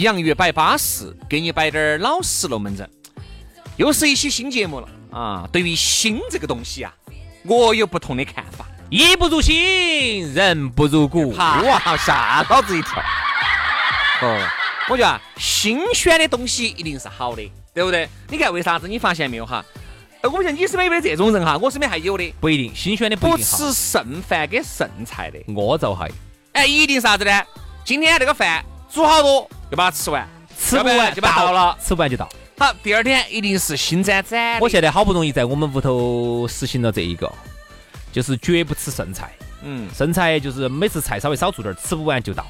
洋芋摆巴适，给你摆点儿老实龙门阵。又是一期新节目了啊！对于新这个东西啊，我有不同的看法。衣不如新，人不如故。哇，吓老子一跳！哦，我觉得啊，新鲜的东西一定是好的，对不对？你看为啥子？你发现没有哈？呃，我像你身边有没有这种人哈？我身边还有的，不一定新鲜的不一定好吃剩饭跟剩菜的。我就还哎，一定啥子呢？今天这个饭煮好多，就把它吃完，吃不完就把它倒了。吃不完就倒。好，第二天一定是新沾沾。我现在好不容易在我们屋头实行了这一个，就是绝不吃剩菜。嗯，剩菜就是每次菜稍微少做点儿，吃不完就倒。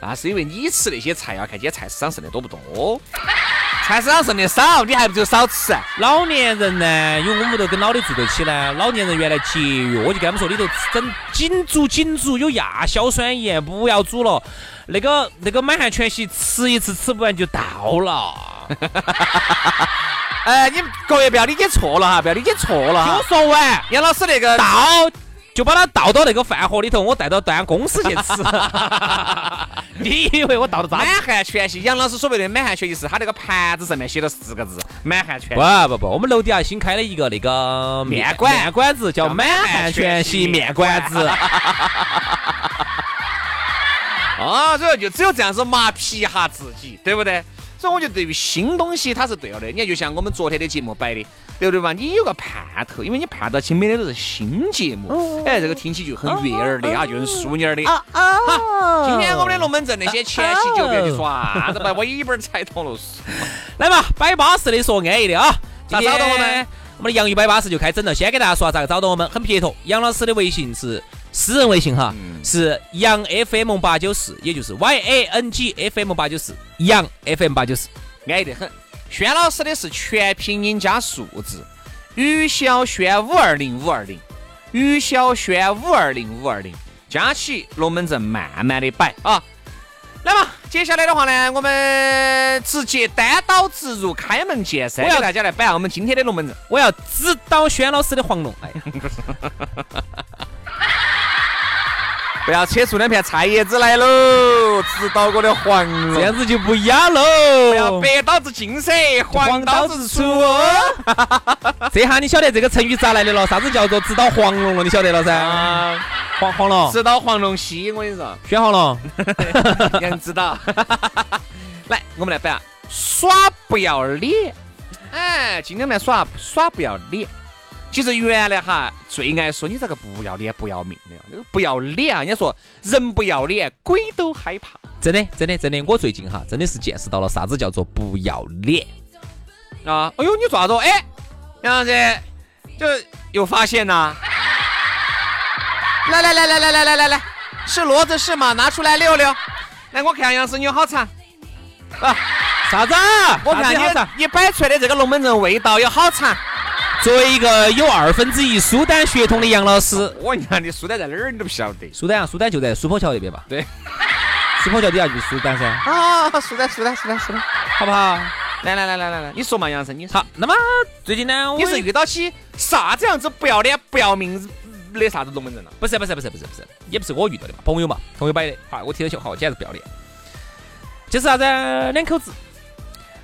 那是因为你吃那些菜要看今天菜市场剩的多不多。菜市场剩的少，你还不就少吃？老年人呢，因为我们屋头跟老的住在一起呢，老年人原来节约，我就跟他们说，里头整紧煮紧煮，有亚硝酸盐，不要煮了。那个那个满汉全席吃一次吃不完就倒了。哎，你各位不要理解错了哈，不要理解错了听我。说完，杨老师那个倒就把它倒到那个饭盒里头，我带到端公司去吃。你以为我倒的满？汉全席，杨老师所谓的满汉全席是他那个盘子上面写了四个字“满汉全不不不，我们楼底下新开了一个那个面馆面馆子，叫满汉全席面馆子。”。啊，所以就只有这样子麻痹一下自己，对不对？所以我觉得对于新东西它是对了的。你看，就像我们昨天的节目摆的，对不对嘛？你有个盼头，因为你盼到起每天都是新节目，哎，这个听起就很悦耳的啊，就很淑女儿的。好，今天我们的龙门阵那些前期就不要去耍啥子把尾巴儿踩脱了。来嘛，摆巴适的，说安逸的啊！咋找到我们？我们的洋芋摆巴适就开整了。先给大家说下咋个找到我们，很撇脱。杨老师的微信是私人微信哈，是杨 FM 八九四，也就是 Y A N G F M 八九四，杨 FM 八九四。安逸得很。轩老师的是全拼音加数字，于小轩五二零五二零，于小轩五二零五二零，加起龙门阵慢慢的摆啊。来嘛，接下来的话呢，我们直接单刀直入，开门见山，我要给大家来摆下我们今天的龙门阵。我要指导轩老师的黄龙。哎呀，不要扯出两片菜叶子来喽，直捣我的黄龙，这样子就不雅喽。不要白刀子进噻，黄刀子出哦。这下你晓得这个成语咋来的了？啥子叫做直捣黄龙了？你晓得了噻？啊，黄黄龙，直捣黄龙溪，我跟你说。选黄龙。杨指导，来，我们来摆啊，耍不要脸。哎，今天来耍耍不要脸。其实原来哈最爱说你这个不要脸不要命的，那个不要脸啊！人家说人不要脸，鬼都害怕。真的，真的，真的，我最近哈真的是见识到了啥子叫做不要脸。啊！哎呦，你做啥子哦？哎，杨老师，就又发现呐！来来来来来来来来来，是骡子是马？拿出来溜溜。来，我看杨老师你有好长啊！啥子？我看你你摆出来的这个龙门阵味道有好长。作为一个有二分之一苏丹血统的杨老师，我问你看你苏丹在哪儿，你都不晓得。苏丹啊，苏丹就在苏坡桥那边吧？对。苏坡桥底下就是苏丹噻，啊，苏丹苏丹苏丹苏丹，好不好？来来来来来来，你说嘛，杨生，你说好，那么最近呢，你是遇到起啥子样子不要脸不要命的啥子龙门阵了？不是不是不是不是不是，也不是我遇到的嘛，朋友嘛，朋友摆的。好，我听得起，好，简直不要脸。就是啥子？两口子，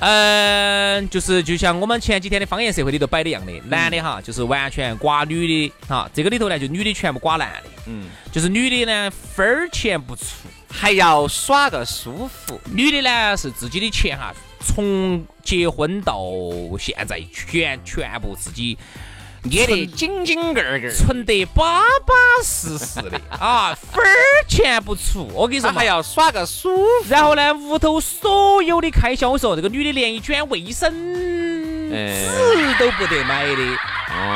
嗯，就是就像我们前几天的方言社会里头摆的一样的，男的哈，就是完全刮女的，哈，这个里头呢，就女的全部刮男的，嗯，就是女的呢分儿钱不出，还要耍个舒服。女的呢是自己的钱哈，从结婚到现在全全部自己捏得紧紧个儿个儿，存得巴巴适适的啊，分儿钱不出。我跟你说嘛还，要耍个舒服。然后呢，屋头所有的开销，我说这个女的连一卷卫生哎纸都不得买的。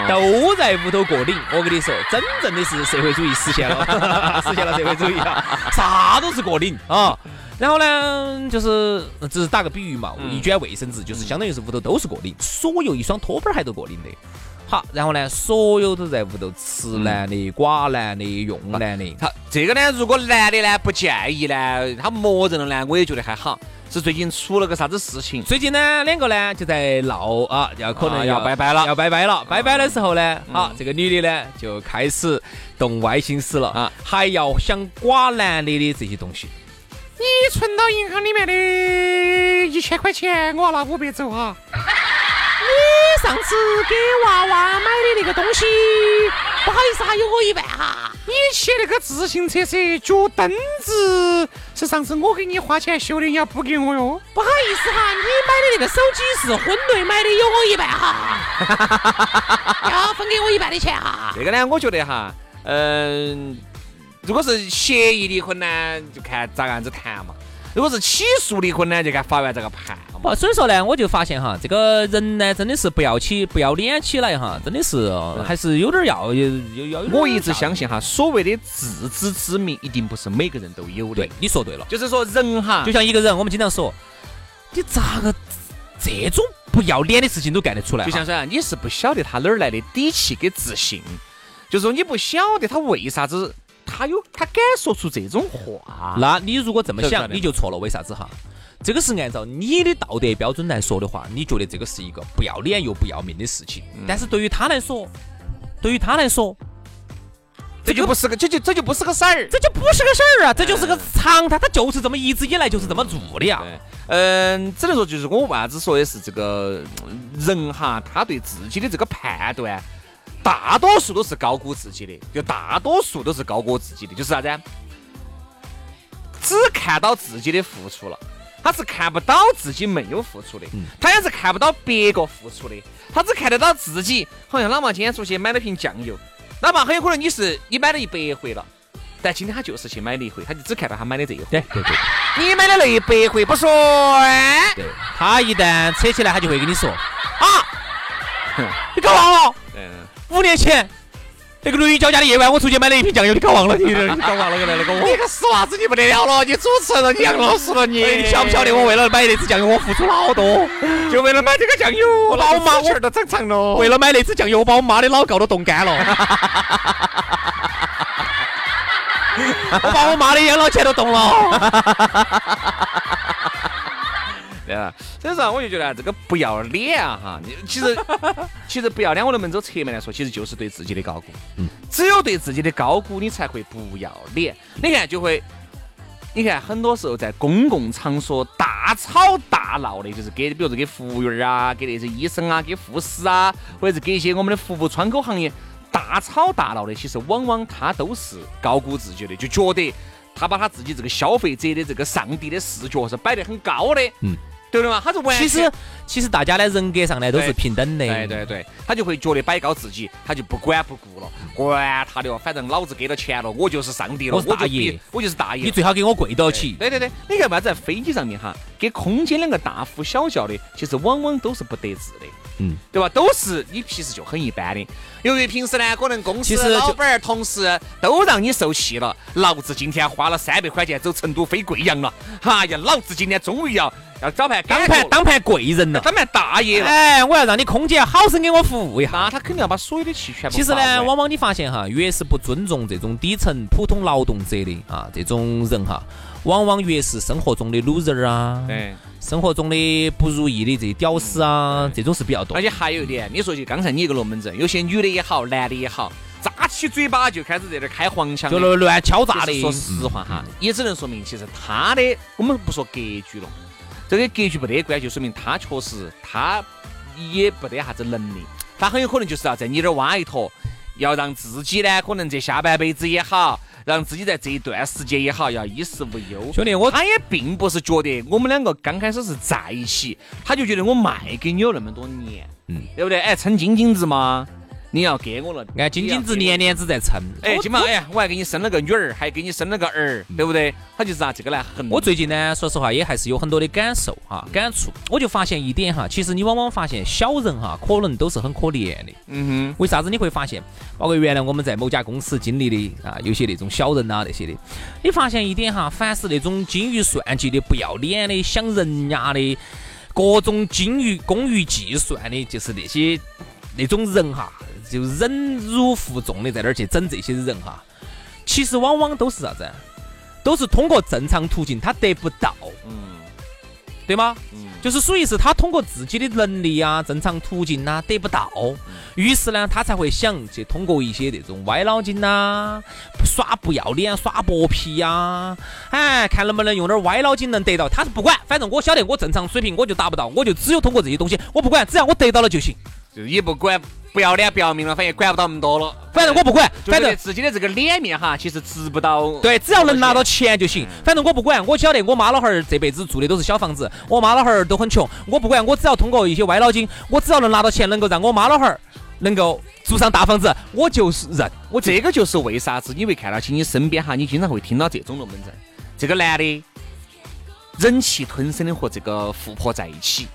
都在屋头过领，我跟你说，真正的是社会主义实现了，实现了社会主义啊，啥都是过领啊。然后呢，就是只是打个比喻嘛，一卷卫生纸就是相当于是屋头都是过领，所有一双拖板儿还都过领的。好，然后呢，所有都在屋头吃男的、寡男的、用男的。好，这个呢，如果男的呢不介意呢，他默认了呢，我也觉得还好。是最近出了个啥子事情？最近呢，两个呢就在闹啊，要可能啊要拜拜了要拜拜了。拜拜的时候呢，啊，这个女的呢就开始动歪心思了啊啊，还要想刮男的的这些东西。你存到银行里面的一千块钱，我要拿五百走啊！你上次给娃娃买的那个东西，不好意思，还有我一半哈。你骑那个自行车是脚蹬子，是上次我给你花钱修的，你要补给我哟。不好意思哈，你买的那个手机是婚内买的，有我一半哈，要分给我一半的钱哈。这个呢，我觉得哈，嗯、如果是协议离婚呢，就看咋个样子谈嘛；如果是起诉离婚呢，就看法院这个判。不，所以说呢，我就发现哈，这个人呢，真的是不要起不要脸起来哈，真的是呃还是有点儿要有有要有我一直相信哈，所谓的自知之明，一定不是每个人都有的对。，你说对了。就是说人哈，就像一个人，我们经常说，你咋个这种不要脸的事情都干得出来？就像说啊，你是不晓得他哪儿来的底气跟自信，就是说你不晓得他为啥子他有他敢说出这种话。那你如果这么想，你就错了。为啥子哈？这个是按照你的道德标准来说的话，你觉得这个是一个不要脸又不要命的事情。嗯但是对于他来说，对于他来说，这就不是个，这就这就不是个事儿。这就不是个事儿啊，这就是个常态，他就是这么一直以来就是这么做的呀。嗯，只能说就是我为啥子说的是这个嗯人哈，他对自己的这个判断，大多数都是高估自己的，就大多数都是高估自己的，就是啥子啊？只看到自己的付出了。他是看不到自己没有付出的，他也是看不到别个付出的，他只看得到自己。好像哪怕今天出去买了瓶酱油，哪怕很有可能你是你买了一百回了，但今天他就是去买了一回，他就只看到他买的这一回。对对对你买的那一百回不说，对，他一旦扯起来，他就会跟你说啊，你搞忘了，嗯，五年前那个驴交加的夜晚，我出去买了一瓶酱油，你搞忘了，你你搞忘了原来那个我。你个死娃子，你不得了了，你主持人了，你杨老师了，你哎你晓不晓得我为了买那支酱油，我付出了好多？就为了买这个酱油，我把我妈我儿都长长了。为了买那支酱油，我把我妈的老告都冻干了。我把我妈的养老钱都冻了。所以说我就觉得啊这个不要脸啊哈，你其实 其实不要脸，我能不能走侧面来说，其实就是对自己的高估。嗯，只有对自己的高估，你才会不要脸。你看就会。你看，很多时候在公共场所大吵大闹的，就是给，比如说给服务员啊，给那些医生啊，给护士啊，或者是给一些我们的服务窗口行业大吵大闹的，其实往往他都是高估自己的，就觉得他把他自己这个消费者的这个上帝的视角是摆得很高的，嗯，对的嘛？他是完全其实其实大家的人格上呢都是平等的。对对对，他就会觉得摆高自己，他就不管不顾了，管他的哦，反正老子给了钱了，我就是上帝了，我是大爷我就是大爷你。最好给我跪到起。对对对，你看嘛，在飞机上面哈，给空间两个大呼小叫的，其实往往都是不得志的。嗯，对吧？都是你平时就很一般的，由于平时呢，可能公司老板儿、同事都让你受气了，老子今天花了三百块钱走成都飞贵阳了，哎呀，老子今天终于要要找盘当盘当盘贵人了。当盘大爷了，哎，我要让你空姐好生给我服务一下。那他肯定要把所有的气全部其实呢，往往你发现哈，越是不尊重这种底层普通劳动者的啊这种人哈，往往越是生活中的 loser 啊，对。生活中的不如意的这些屌丝啊，这种是比较多而。且还有一点，你说就刚才你一个龙门阵，有些女的也好，男的也好，扎起嘴巴就开始在这儿开黄腔，就乱乱敲诈的，说实话哈，也只能说明其实他的，我们不说格局了，这个格局不得关，就说明他确实他也不得啥子能力，他很有可能就是要在你这儿挖一坨，要让自己呢，可能这下半辈子也好，让自己在这一段时间也好要衣食无忧。兄弟，我他也并不是觉得我们两个刚开始是在一起，他就觉得我卖给你有那么多年，嗯，对不对？哎，称金金子嘛。你要给我了，按斤斤子年年子在称。哎，金毛，哎呀，我还给你生了个女儿，还给你生了个儿，对不对？他就是拿这个来衡。我最近呢，说实话也还是有很多的感受哈，感触。我就发现一点哈，其实你往往发现小人哈，可能都是很可怜的。嗯哼。为啥子你会发现？包括原来我们在某家公司经历的啊，有些那种小人啊那些的，你发现一点哈，凡是那种精于算计的、不要脸的、想人家的、各种精于工于计算的，就是那些那种人哈。就忍辱负重的在那儿去整这些人哈，其实往往都是啥子？都是通过正常途径他得不到，嗯，对吗？嗯，就是属于是他通过自己的能力啊，正常途径呐得不到，于是呢他才会想去通过一些那种歪脑筋呐，耍不要脸、耍薄皮呀，哎，看能不能用点歪脑筋能得到。他是不管，反正我晓得我正常水平我就达不到，我就只有通过这些东西，我不管，只要我得到了就行，就也不管。不要脸不要命了，反正管不到那么多了。反正我不管，反正自己的这个脸面哈，其实值不到。对，只要能拿到钱就行。反正我不管，我晓得我妈老汉儿这辈子住的都是小房子，我妈老汉儿都很穷。我不管，我只要通过一些歪脑筋，我只要能拿到钱，能够让我妈老汉儿能够住上大房子，我就是认。我这个就是为啥子你会看到起你身边哈，你经常会听到这种龙门阵。这个男的忍气吞声的和这个富婆在一起。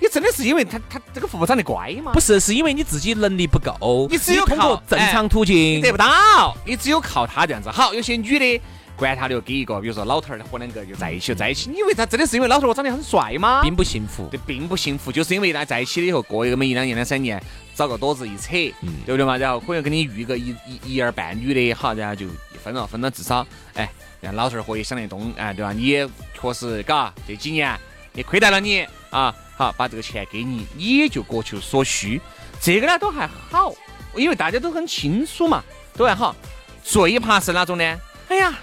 你真的是因为他他这个富婆长得乖吗？不是，是因为你自己能力不够，你只有通过正常途径得不到，你只有靠他这样子。好，有些女的管他的，给一个，比如说老头儿和两个就在一起，在一起。你以为他真的是因为老头儿长得很帅吗？并不幸福，对，并不幸福，就是因为他在一起了以后，过一个么一两年、两三年，找个多子一扯，对不对嘛？然后可能给你遇个一一一儿半女的，好，然后就分了，分了至少，哎，让老头儿可以想得通，哎，对吧？你也确实，嘎，这几年也亏待了你啊。好，把这个钱给你，你也就各求所需。这个呢都还好，因为大家都很清楚嘛，都还好。最怕是哪种呢？哎呀，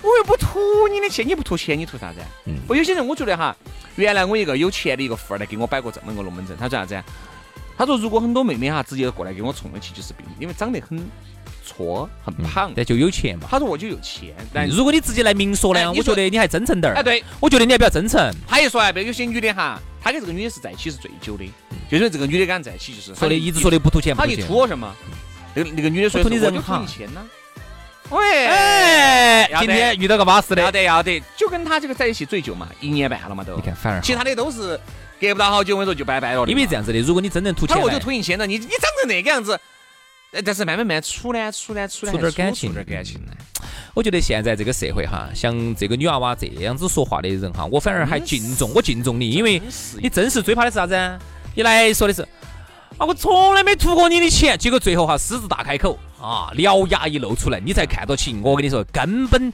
我又不图你的钱，你不图钱，你图啥子？嗯。我有些人，我觉得哈，原来我一个有钱的一个富二代给我摆过这么个龙门阵，他说啥子？他说如果很多妹妹哈直接过来给我冲的去，就是病，因为长得很。错，很胖，但就有钱嘛。他说我就有钱，但如果你直接来明说呢，我觉得你还真诚点儿。哎，对，我觉得你还比较真诚。他一说啊，别有些女的哈，他跟这个女的是在一起是最久的，就是这个女的跟他在一起就是说的一直说的不图钱，他你图我什么？那个那个女的说图你人好，钱呢？喂，哎，今天遇到个巴适的，要得要得，就跟他这个在一起最久嘛，一年半了嘛都。你看反而其他的都是隔不到好久，我跟你说就拜拜了。因为这样子的，如果你真正图钱，我就图你钱了。你你长成那个样子。但是慢慢慢处呢，处呢，处处点感情，处点感情呢。我觉得现在这个社会哈，像这个女娃娃这样子说话的人哈，我反而还敬重，我敬重你，因为你真是最怕的是啥子？你来说的是啊，我从来没图过你的钱，结果最后哈狮子大开口啊，獠牙一露出来，你才看到起。我跟你说，根本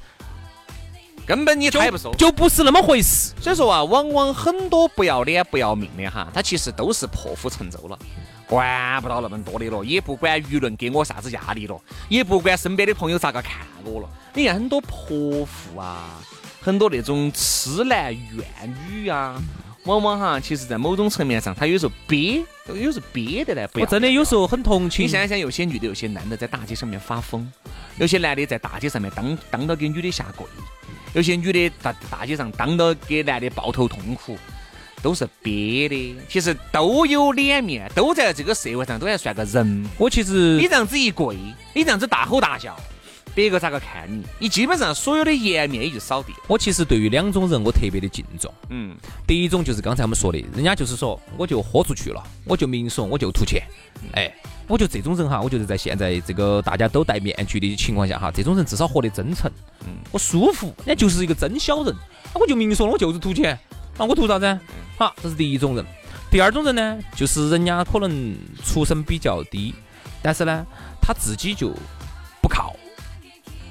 根本你猜不熟，就不是那么回事。所以说啊，往往很多不要脸不要命的哈，他其实都是破釜沉舟了。管不到那么多的了，也不管舆论给我啥子压力了，也不管身边的朋友咋个看我了。你看很多泼妇啊，很多那种痴男怨女啊，往往哈，其实在某种层面上，他有时候憋，有时候憋的来。我真的有时候很同情。你想想，有些女的，有些男的在大街上面发疯，有些男的在大街上面当当到给女的下跪，有些女的在大街上当着给男的抱头痛哭。都是憋的，其实都有脸面，都在这个社会上都还算个人。我其实你这样子一跪，你这样子大吼大叫，别个咋个看你？你基本上所有的颜面也就扫地。我其实对于两种人，我特别的敬重。嗯，第一种就是刚才我们说的，人家就是说，我就豁出去了，我就明说，我就图钱。哎，我觉得这种人哈，我觉得在现在这个大家都戴面具的情况下哈，这种人至少活得真诚。嗯，我舒服，人家就是一个真小人，我就明说了，我就是图钱。那我图啥子？好，这是第一种人。第二种人呢，就是人家可能出身比较低，但是呢，他自己就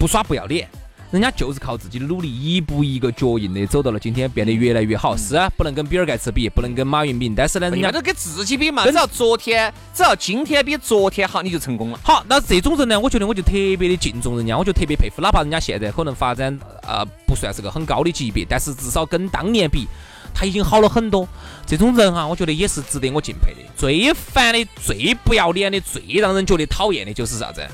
不耍不要脸。人家就是靠自己的努力，一步一个脚印的走到了今天，变得越来越好。是啊，不能跟比尔盖茨比，不能跟马云比，但是呢，人家都跟自己比嘛。只要昨天，只要今天比昨天好，你就成功了。好，那这种人呢，我觉得我就特别的敬重人家，我就特别佩服。哪怕人家现在可能发展啊不算是个很高的级别，但是至少跟当年比，他已经好了很多。这种人哈，我觉得也是值得我敬佩的。最烦的、最不要脸的、最让人觉得讨厌的就是啥子？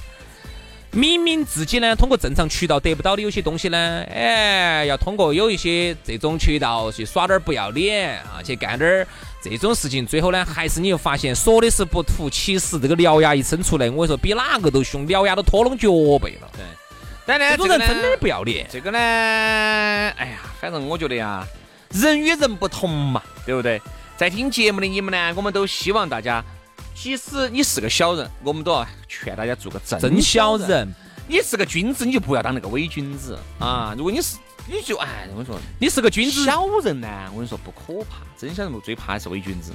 明明自己呢通过正常渠道得不到的有些东西呢，哎，要通过有一些这种渠道去耍点儿不要脸啊，去干点儿这种事情，最后呢还是你又发现说的是不图，其实这个獠牙一伸出来，我跟你说比哪个都凶，獠牙都拖拢脚背了。对，但呢，这种人真的不要脸。这个呢，哎呀，反正我觉得呀，人与人不同嘛，对不对？在听节目的你们呢，我们都希望大家。即使你是个小人，我们都要劝大家做个真小人。你是个君子，你就不要当那个伪君子啊！如果你是，你就哎，我跟你说，你是个君子，小人呢，我跟你说不可怕，真小人最怕的是伪君子，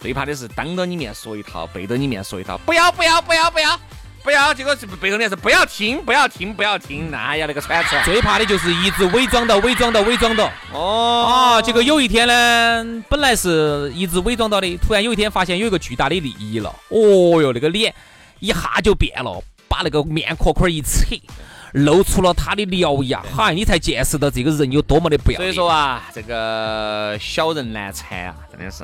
最怕的是当着你面说一套，背着你面说一套。不要不要不要不要！不要，这个是背后的是不要听，不要听，不要听，那呀那个传出来。最怕的就是一直伪装到，伪装到，伪装到。哦啊，结果有一天呢，本来是一直伪装到的，突然有一天发现有一个巨大的利益了。哦哟，那个脸一下就变了，把那个面壳壳一扯，露出了他的獠牙。嗨，你才见识到这个人有多么的不要。所以说啊，这个小人难缠啊，真的是。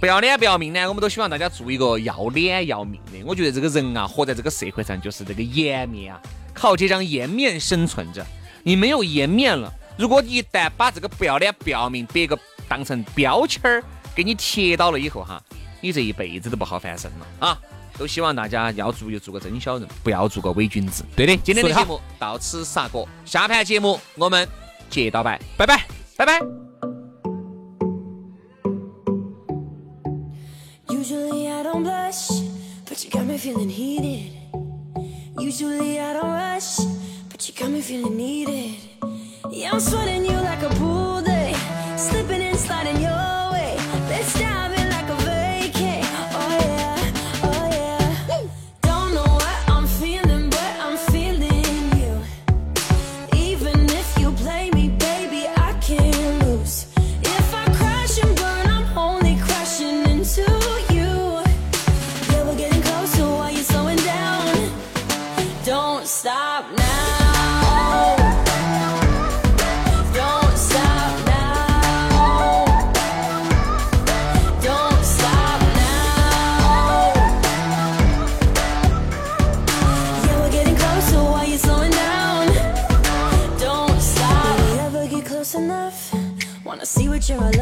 不要脸不要命呢，我们都希望大家做一个要脸要命的。我觉得这个人啊，活在这个社会上就是这个颜面啊，靠这张颜面生存着。你没有颜面了，如果一旦把这个不要脸不要命别个当成标签儿给你贴到了以后哈，你这一辈子都不好翻身了啊！都希望大家要做就做个真小人，不要做个伪君子。对的，今天的节目到此杀过，下盘节目我们接到拜，拜拜，拜拜。But you got me feeling heated. Usually I don't rush, but you got me feeling needed. Yeah, I'm sweating you're.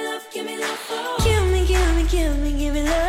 Oh. give me, give me, give me, give me love.